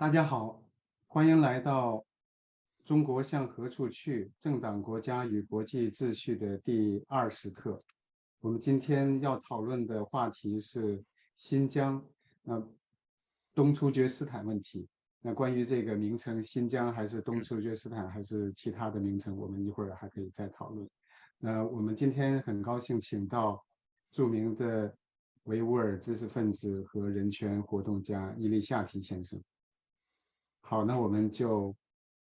大家好，欢迎来到《中国向何处去：政党、国家与国际秩序》的第二十课。我们今天要讨论的话题是新疆，呃，东突厥斯坦问题。那关于这个名称，新疆还是东突厥斯坦，还是其他的名称，我们一会儿还可以再讨论。那我们今天很高兴请到著名的维吾尔知识分子和人权活动家伊利夏提先生。好，那我们就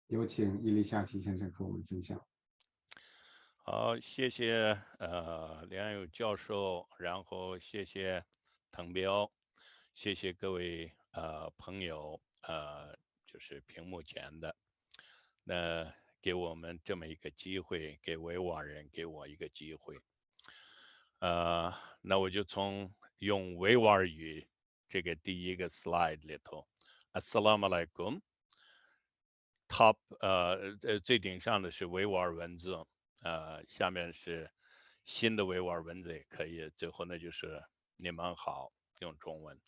有请伊利夏提先生和我们分享。好，谢谢呃梁友教授，然后谢谢滕彪，谢谢各位呃朋友呃就是屏幕前的，那。给我们这么一个机会，给维吾尔人给我一个机会，呃，那我就从用维吾尔语这个第一个 slide 里头，assalamualaikum Top，呃呃最顶上的是维吾尔文字，呃下面是新的维吾尔文字也可以，最后呢就是你们好用中文，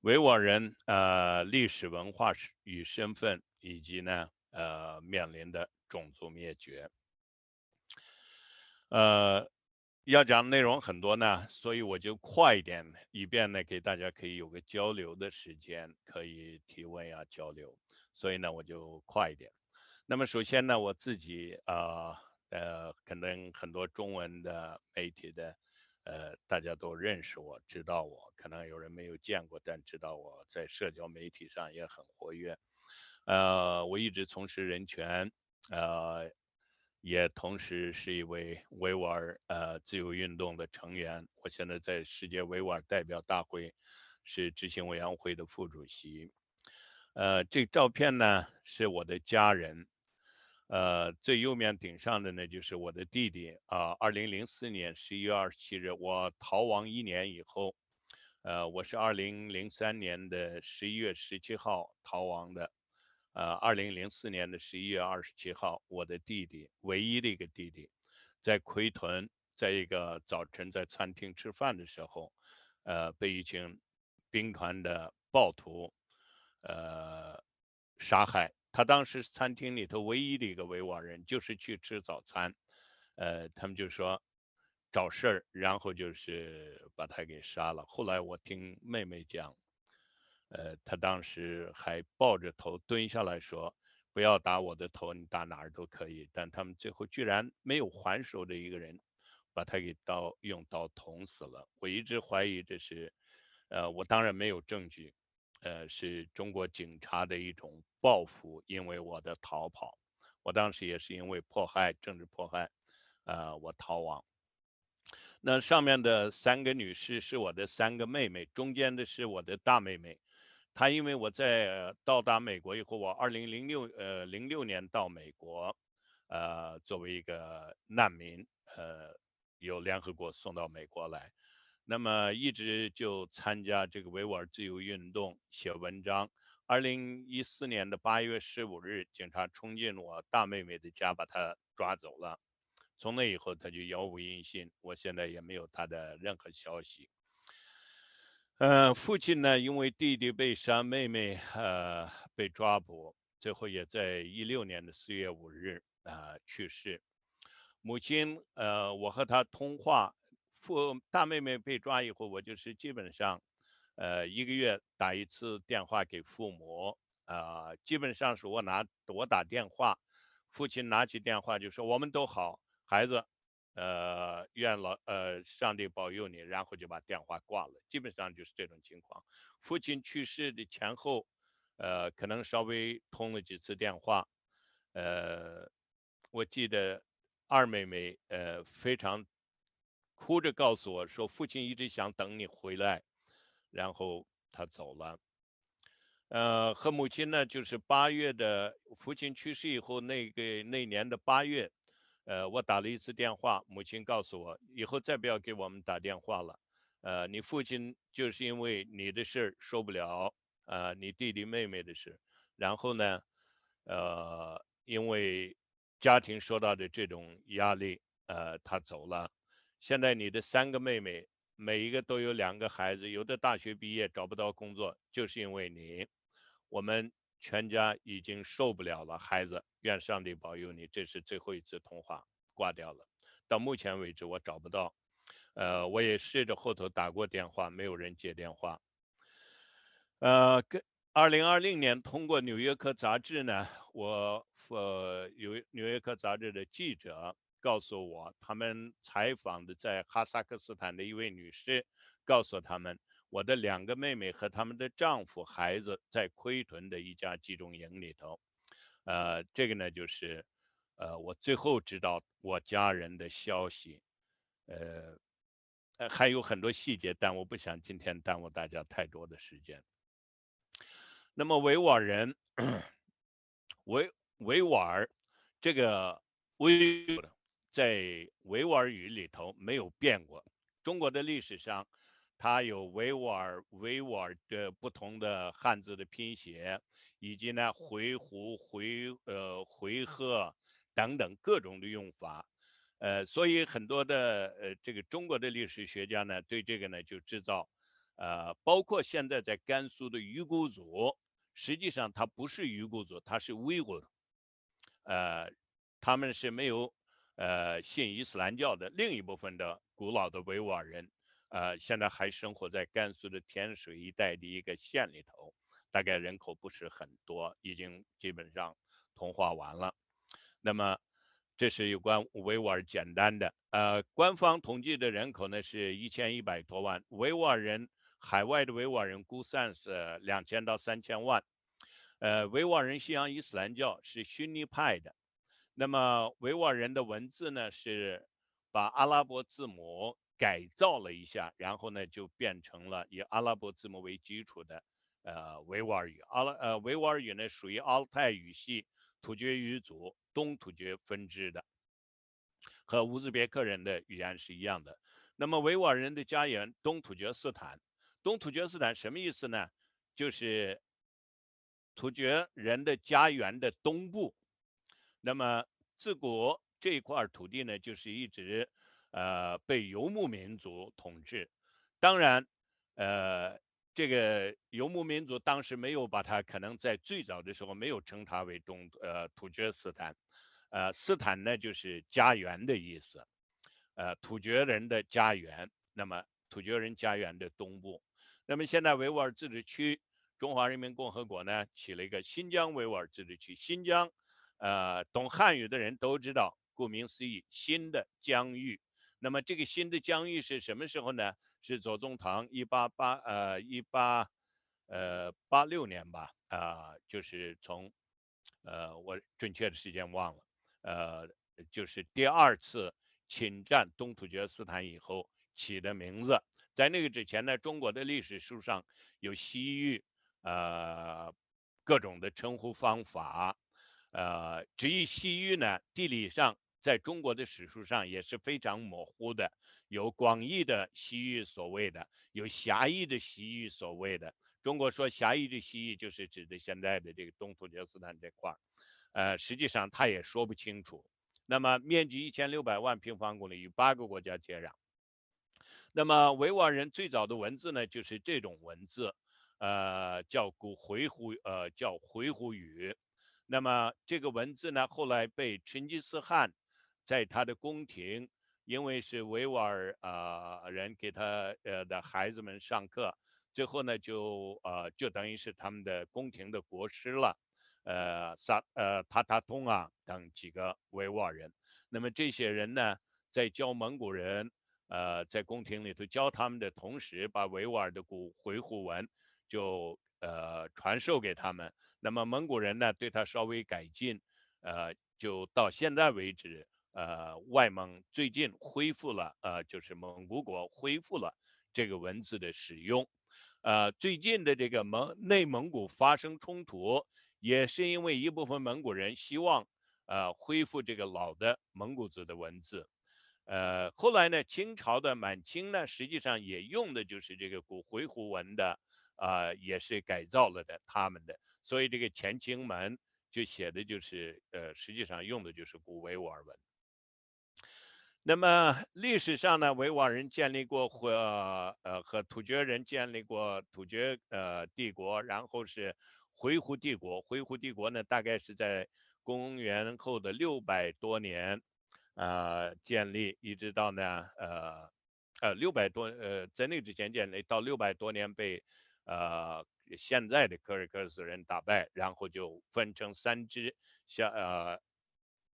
维吾尔人呃历史文化与身份以及呢呃面临的。种族灭绝，呃，要讲内容很多呢，所以我就快一点，以便呢给大家可以有个交流的时间，可以提问呀交流，所以呢我就快一点。那么首先呢，我自己啊呃，可能很多中文的媒体的呃大家都认识我，知道我，可能有人没有见过，但知道我在社交媒体上也很活跃。呃，我一直从事人权。呃，也同时是一位维吾尔呃自由运动的成员。我现在在世界维吾尔代表大会是执行委员会的副主席。呃，这照片呢是我的家人。呃，最右面顶上的呢就是我的弟弟啊。二零零四年十一月二十七日，我逃亡一年以后，呃，我是二零零三年的十一月十七号逃亡的。呃，二零零四年的十一月二十七号，我的弟弟，唯一的一个弟弟，在奎屯，在一个早晨在餐厅吃饭的时候，呃，被一群兵团的暴徒，呃，杀害。他当时餐厅里头唯一的一个维吾尔人，就是去吃早餐，呃，他们就说找事儿，然后就是把他给杀了。后来我听妹妹讲。呃，他当时还抱着头蹲下来说：“不要打我的头，你打哪儿都可以。”但他们最后居然没有还手的一个人，把他给刀用刀捅死了。我一直怀疑这是，呃，我当然没有证据，呃，是中国警察的一种报复，因为我的逃跑。我当时也是因为迫害，政治迫害，呃，我逃亡。那上面的三个女士是我的三个妹妹，中间的是我的大妹妹。她因为我在到达美国以后，我二零零六呃零六年到美国，呃作为一个难民，呃由联合国送到美国来，那么一直就参加这个维吾尔自由运动，写文章。二零一四年的八月十五日，警察冲进我大妹妹的家，把她抓走了。从那以后，她就杳无音信，我现在也没有她的任何消息。呃，父亲呢，因为弟弟被杀，妹妹呃被抓捕，最后也在一六年的四月五日啊去世。母亲呃，我和她通话，父大妹妹被抓以后，我就是基本上呃一个月打一次电话给父母啊，基本上是我拿我打电话，父亲拿起电话就说我们都好，孩子。呃，愿老呃上帝保佑你，然后就把电话挂了，基本上就是这种情况。父亲去世的前后，呃，可能稍微通了几次电话。呃，我记得二妹妹呃非常哭着告诉我说，父亲一直想等你回来，然后他走了。呃，和母亲呢，就是八月的父亲去世以后，那个那年的八月。呃，我打了一次电话，母亲告诉我，以后再不要给我们打电话了。呃，你父亲就是因为你的事儿受不了，呃，你弟弟妹妹的事，然后呢，呃，因为家庭受到的这种压力，呃，他走了。现在你的三个妹妹，每一个都有两个孩子，有的大学毕业找不到工作，就是因为你。我们全家已经受不了了，孩子，愿上帝保佑你，这是最后一次通话，挂掉了。到目前为止，我找不到，呃，我也试着后头打过电话，没有人接电话。呃，跟二零二零年通过《纽约客》杂志呢，我呃有《纽约客》杂志的记者告诉我，他们采访的在哈萨克斯坦的一位女士，告诉他们。我的两个妹妹和他们的丈夫、孩子在奎屯的一家集中营里头，呃，这个呢就是，呃，我最后知道我家人的消息，呃，还有很多细节，但我不想今天耽误大家太多的时间。那么维吾尔人，维维吾尔这个维在维吾尔语里头没有变过，中国的历史上。它有维吾尔维吾尔的不同的汉字的拼写，以及呢回鹘回呃回纥等等各种的用法，呃，所以很多的呃这个中国的历史学家呢对这个呢就制造，呃，包括现在在甘肃的鱼骨族，实际上它不是鱼骨族，它是维吾尔，呃，他们是没有呃信伊斯兰教的另一部分的古老的维吾尔人。呃，现在还生活在甘肃的天水一带的一个县里头，大概人口不是很多，已经基本上同化完了。那么，这是有关维吾尔简单的。呃，官方统计的人口呢是一千一百多万，维吾尔人海外的维吾尔人估算是两千到三千万。呃，维吾尔人信仰伊斯兰教，是逊尼派的。那么维吾尔人的文字呢是把阿拉伯字母。改造了一下，然后呢，就变成了以阿拉伯字母为基础的呃维吾尔语。阿拉呃维吾尔语呢，属于阿尔泰语系突厥语族东突厥分支的，和乌兹别克人的语言是一样的。那么维吾尔人的家园东突厥斯坦，东突厥斯坦什么意思呢？就是突厥人的家园的东部。那么自古这一块土地呢，就是一直。呃，被游牧民族统治，当然，呃，这个游牧民族当时没有把它，可能在最早的时候没有称它为东呃突厥斯坦，呃，斯坦呢就是家园的意思，呃，突厥人的家园，那么突厥人家园的东部，那么现在维吾尔自治区，中华人民共和国呢起了一个新疆维吾尔自治区，新疆，呃，懂汉语的人都知道，顾名思义，新的疆域。那么这个新的疆域是什么时候呢？是左宗棠一八八呃一八呃八六年吧啊，就是从呃我准确的时间忘了，呃就是第二次侵占东突厥斯坦以后起的名字。在那个之前呢，中国的历史书上有西域呃各种的称呼方法，呃至于西域呢，地理上。在中国的史书上也是非常模糊的，有广义的西域所谓的，有狭义的西域所谓的。中国说狭义的西域就是指的现在的这个东突厥斯坦这块，呃，实际上他也说不清楚。那么面积一千六百万平方公里，与八个国家接壤。那么维吾尔人最早的文字呢，就是这种文字，呃，叫古回鹘，呃，叫回鹘语。那么这个文字呢，后来被成吉思汗。在他的宫廷，因为是维吾尔啊人给他呃的孩子们上课，最后呢就呃就等于是他们的宫廷的国师了，呃萨呃塔塔通啊等几个维吾尔人，那么这些人呢在教蒙古人，呃在宫廷里头教他们的同时，把维吾尔的古回鹘文就呃传授给他们，那么蒙古人呢对他稍微改进，呃就到现在为止。呃，外蒙最近恢复了，呃，就是蒙古国恢复了这个文字的使用。呃，最近的这个蒙内蒙古发生冲突，也是因为一部分蒙古人希望呃恢复这个老的蒙古字的文字。呃，后来呢，清朝的满清呢，实际上也用的就是这个古回鹘文的，啊，也是改造了的他们的，所以这个乾清门就写的就是，呃，实际上用的就是古维吾尔文。那么历史上呢，维吾尔人建立过和呃和突厥人建立过突厥呃帝国，然后是回鹘帝国。回鹘帝国呢，大概是在公元后的六百多年，呃，建立，一直到呢，呃，呃，六百多，呃，在那之前建立，到六百多年被，呃，现在的柯尔克斯人打败，然后就分成三支，像呃，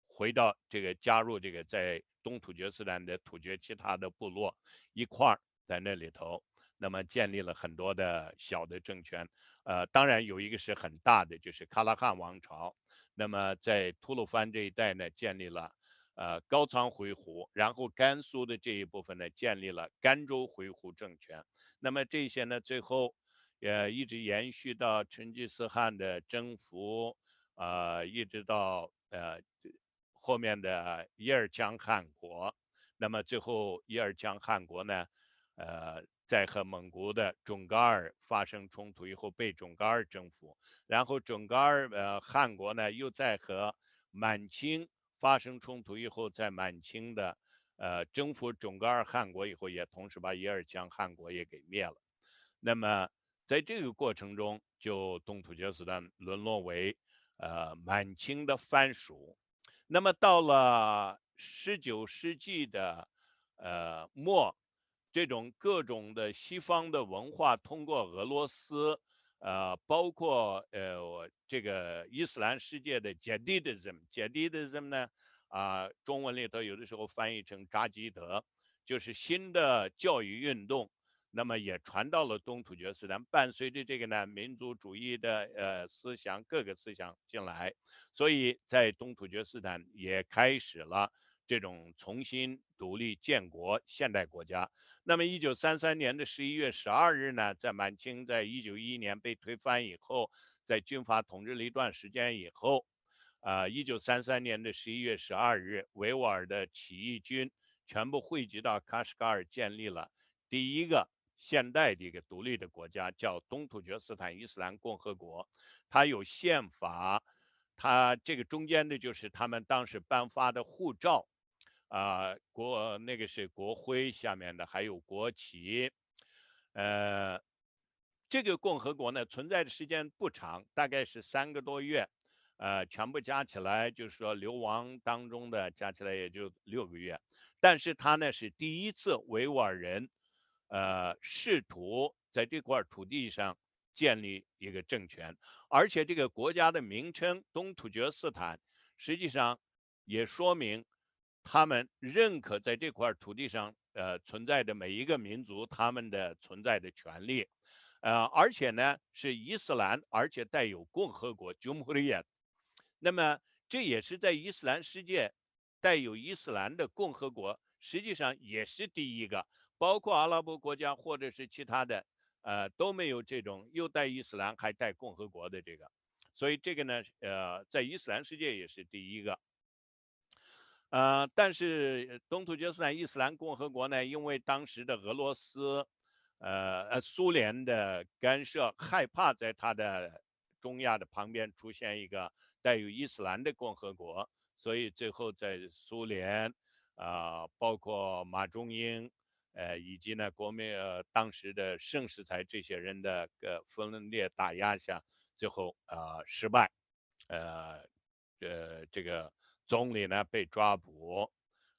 回到这个加入这个在东突厥斯坦的突厥其他的部落一块儿在那里头。那么建立了很多的小的政权，呃，当然有一个是很大的，就是喀拉汗王朝。那么在吐鲁番这一带呢，建立了呃高仓回鹘，然后甘肃的这一部分呢，建立了甘州回鹘政权。那么这些呢，最后也一直延续到成吉思汗的征服，呃，一直到呃后面的叶尔羌汗国。那么最后叶尔羌汗国呢，呃。在和蒙古的准噶尔发生冲突以后，被准噶尔征服，然后准噶尔呃汗国呢又在和满清发生冲突以后，在满清的呃征服准噶尔汗国以后，也同时把叶尔羌汗国也给灭了。那么在这个过程中，就东突厥斯坦沦落为呃满清的藩属。那么到了十九世纪的呃末。这种各种的西方的文化通过俄罗斯，呃，包括呃我这个伊斯兰世界的 Jadidism，Jadidism 呢，啊，中文里头有的时候翻译成扎基德，就是新的教育运动，那么也传到了东突厥斯坦，伴随着这个呢民族主义的呃思想，各个思想进来，所以在东突厥斯坦也开始了这种重新独立建国现代国家。那么，一九三三年的十一月十二日呢，在满清在一九一一年被推翻以后，在军阀统治了一段时间以后，啊，一九三三年的十一月十二日，维吾尔的起义军全部汇集到喀什噶尔，建立了第一个现代的一个独立的国家，叫东突厥斯坦伊斯兰共和国。它有宪法，它这个中间的就是他们当时颁发的护照。啊，国那个是国徽下面的，还有国旗。呃，这个共和国呢存在的时间不长，大概是三个多月。呃，全部加起来就是说流亡当中的加起来也就六个月。但是它呢是第一次维吾尔人，呃，试图在这块土地上建立一个政权，而且这个国家的名称东突厥斯坦，实际上也说明。他们认可在这块土地上，呃，存在的每一个民族他们的存在的权利，呃，而且呢是伊斯兰，而且带有共和国 （Jumhuriyet）。那么这也是在伊斯兰世界带有伊斯兰的共和国，实际上也是第一个，包括阿拉伯国家或者是其他的，呃，都没有这种又带伊斯兰还带共和国的这个，所以这个呢，呃，在伊斯兰世界也是第一个。呃，但是东突厥斯坦伊斯兰共和国呢，因为当时的俄罗斯，呃呃苏联的干涉，害怕在它的中亚的旁边出现一个带有伊斯兰的共和国，所以最后在苏联，啊，包括马中英，呃，以及呢国民呃当时的盛世才这些人的个分裂打压下，最后呃失败，呃呃这个。总理呢被抓捕，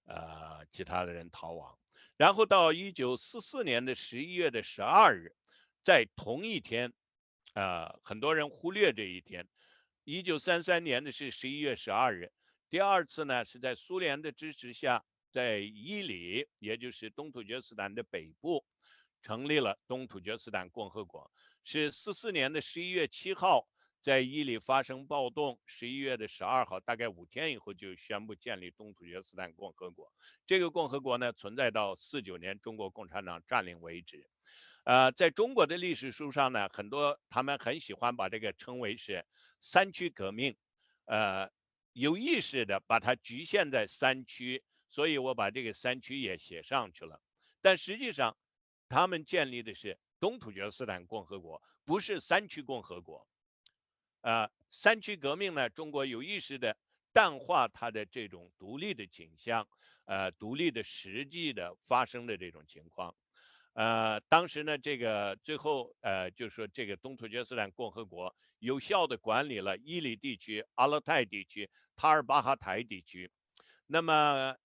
呃，其他的人逃亡。然后到一九四四年的十一月的十二日，在同一天，呃，很多人忽略这一天。一九三三年的是十一月十二日，第二次呢是在苏联的支持下，在伊犁，也就是东突厥斯坦的北部，成立了东突厥斯坦共和国。是四四年的十一月七号。在伊犁发生暴动，十一月的十二号，大概五天以后就宣布建立东突厥斯坦共和国。这个共和国呢，存在到四九年中国共产党占领为止。呃，在中国的历史书上呢，很多他们很喜欢把这个称为是三区革命，呃，有意识的把它局限在三区，所以我把这个三区也写上去了。但实际上，他们建立的是东土厥斯坦共和国，不是三区共和国。呃，三区革命呢，中国有意识的淡化它的这种独立的倾向，呃，独立的实际的发生的这种情况，呃，当时呢，这个最后呃，就是说这个东土厥斯坦共和国有效的管理了伊犁地区、阿勒泰地区、塔尔巴哈台地区。那么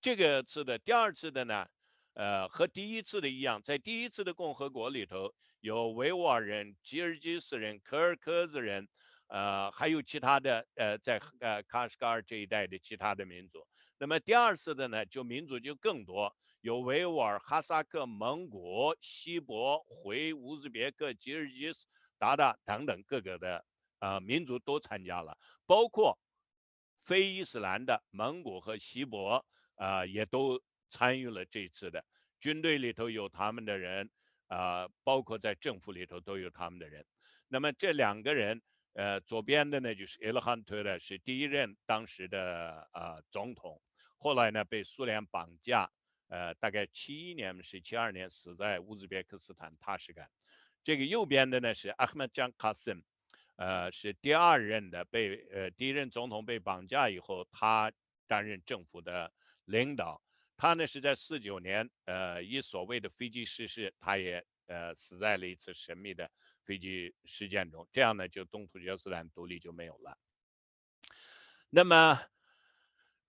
这个次的第二次的呢，呃，和第一次的一样，在第一次的共和国里头，有维吾尔人、吉尔吉斯人、柯尔克孜人，呃，还有其他的呃，在呃喀什噶尔这一带的其他的民族。那么第二次的呢，就民族就更多。有维吾尔、哈萨克、蒙古、锡伯、回、乌兹别克、吉尔吉斯、鞑靼等等各个的呃民族都参加了，包括非伊斯兰的蒙古和锡伯啊也都参与了这次的军队里头有他们的人啊，包括在政府里头都有他们的人。那么这两个人，呃，左边的呢就是伊勒汗特的是第一任当时的呃总统，后来呢被苏联绑架。呃，大概七一年是七二年死在乌兹别克斯坦塔什干。这个右边的呢是阿赫迈江卡森，呃，是第二任的被呃第一任总统被绑架以后，他担任政府的领导。他呢是在四九年，呃，以所谓的飞机失事，他也呃死在了一次神秘的飞机事件中。这样呢，就东突厥斯坦独立就没有了。那么。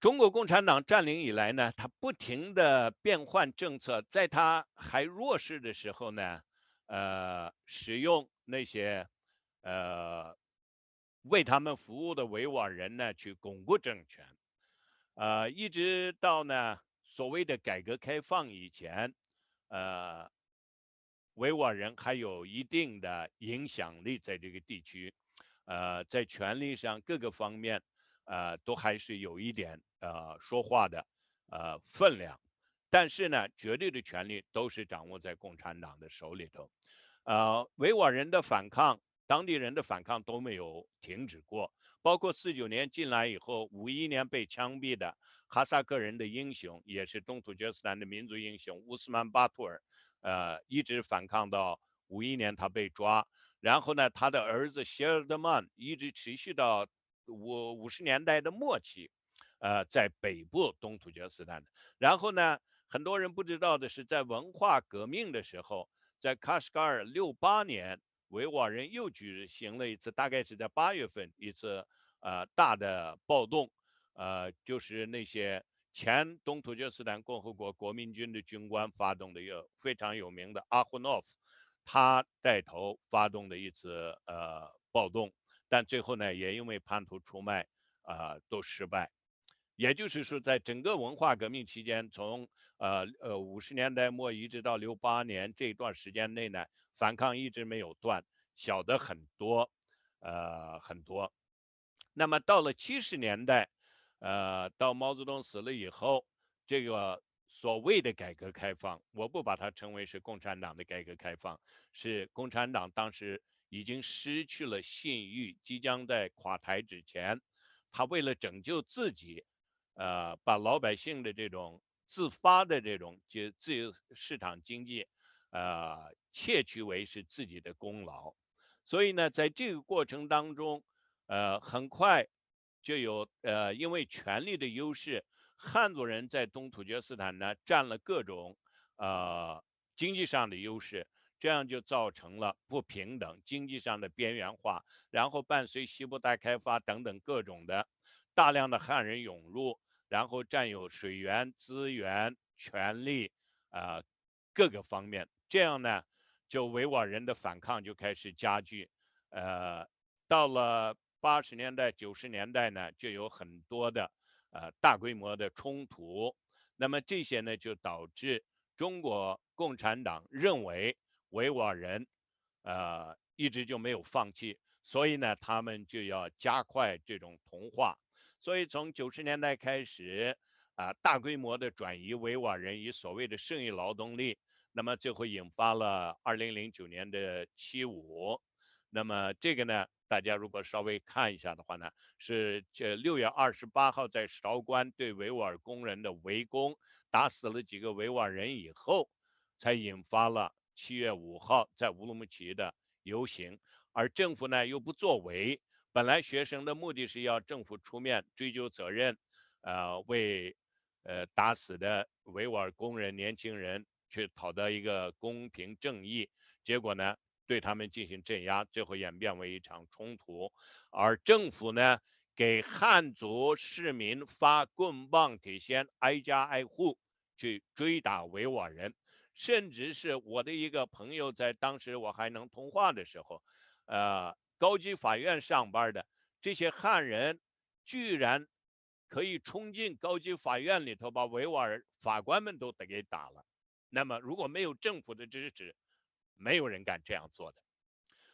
中国共产党占领以来呢，他不停的变换政策，在他还弱势的时候呢，呃，使用那些呃为他们服务的维吾尔人呢去巩固政权，呃，一直到呢所谓的改革开放以前，呃，维吾尔人还有一定的影响力在这个地区，呃，在权力上各个方面。呃，都还是有一点呃说话的呃分量，但是呢，绝对的权利都是掌握在共产党的手里头。呃，维吾尔人的反抗，当地人的反抗都没有停止过，包括四九年进来以后，五一年被枪毙的哈萨克人的英雄，也是东土厥斯坦的民族英雄乌斯曼巴图尔，呃，一直反抗到五一年他被抓，然后呢，他的儿子谢尔德曼一直持续到。五五十年代的末期，呃，在北部东土厥斯坦。然后呢，很多人不知道的是，在文化革命的时候，在喀什噶尔六八年，维吾尔人又举行了一次，大概是在八月份一次呃大的暴动，呃，就是那些前东突厥斯坦共和国国民军的军官发动的一个非常有名的阿胡诺夫，他带头发动的一次呃暴动。但最后呢，也因为叛徒出卖，啊，都失败。也就是说，在整个文化革命期间，从呃呃五十年代末一直到六八年这段时间内呢，反抗一直没有断，小的很多，呃很多。那么到了七十年代，呃，到毛泽东死了以后，这个所谓的改革开放，我不把它称为是共产党的改革开放，是共产党当时。已经失去了信誉，即将在垮台之前，他为了拯救自己，呃，把老百姓的这种自发的这种就自由市场经济，呃，窃取为是自己的功劳。所以呢，在这个过程当中，呃，很快就有呃，因为权力的优势，汉族人在东突厥斯坦呢占了各种呃经济上的优势。这样就造成了不平等、经济上的边缘化，然后伴随西部大开发等等各种的大量的汉人涌入，然后占有水源资源、权利啊各个方面，这样呢，就维吾尔人的反抗就开始加剧。呃，到了八十年代、九十年代呢，就有很多的呃大规模的冲突，那么这些呢，就导致中国共产党认为。维吾尔人，呃，一直就没有放弃，所以呢，他们就要加快这种同化。所以从九十年代开始，啊，大规模的转移维吾尔人以所谓的剩余劳动力，那么最后引发了二零零九年的七五。那么这个呢，大家如果稍微看一下的话呢，是这六月二十八号在韶关对维吾尔工人的围攻，打死了几个维吾尔人以后，才引发了。七月五号在乌鲁木齐的游行，而政府呢又不作为。本来学生的目的是要政府出面追究责任，呃，为呃打死的维吾尔工人年轻人去讨得一个公平正义，结果呢，对他们进行镇压，最后演变为一场冲突，而政府呢，给汉族市民发棍棒铁锨，挨家挨户去追打维吾尔人，甚至是我的一个朋友，在当时我还能通话的时候，呃，高级法院上班的这些汉人，居然可以冲进高级法院里头，把维吾尔法官们都得给打了。那么如果没有政府的支持，没有人敢这样做的。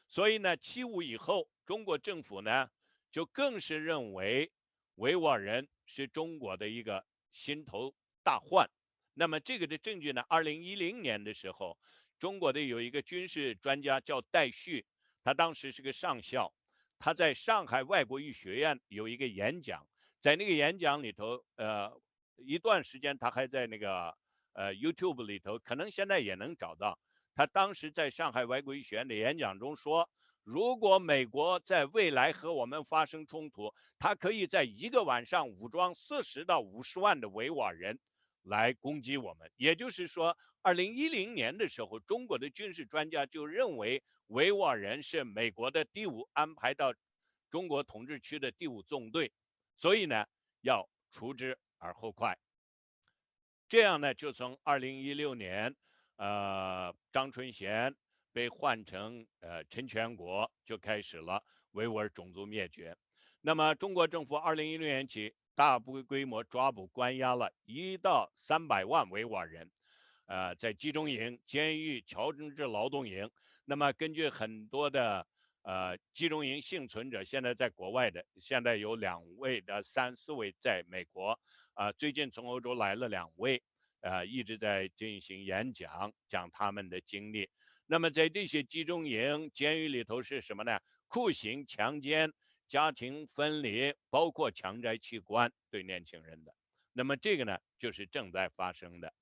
所以呢，七五以后，中国政府呢就更是认为维吾尔人是中国的一个心头大患。那么这个的证据呢，二零一零年的时候，中国的有一个军事专家叫戴旭，他当时是个上校，他在上海外国语学院有一个演讲，在那个演讲里头，呃，一段时间他还在那个。呃，YouTube 里头可能现在也能找到他当时在上海外国语学院的演讲中说，如果美国在未来和我们发生冲突，他可以在一个晚上武装四十到五十万的维吾尔人来攻击我们。也就是说，二零一零年的时候，中国的军事专家就认为维吾尔人是美国的第五安排到中国统治区的第五纵队，所以呢，要除之而后快。这样呢，就从二零一六年，呃，张春贤被换成呃陈全国，就开始了维吾尔种族灭绝。那么，中国政府二零一六年起大规模抓捕关押了一到三百万维吾尔人，呃，在集中营、监狱、乔政治劳动营。那么，根据很多的呃集中营幸存者，现在在国外的，现在有两位的三四位在美国。啊，最近从欧洲来了两位，呃，一直在进行演讲，讲他们的经历。那么在这些集中营、监狱里头是什么呢？酷刑、强奸、家庭分离，包括强摘器官对年轻人的。那么这个呢，就是正在发生的。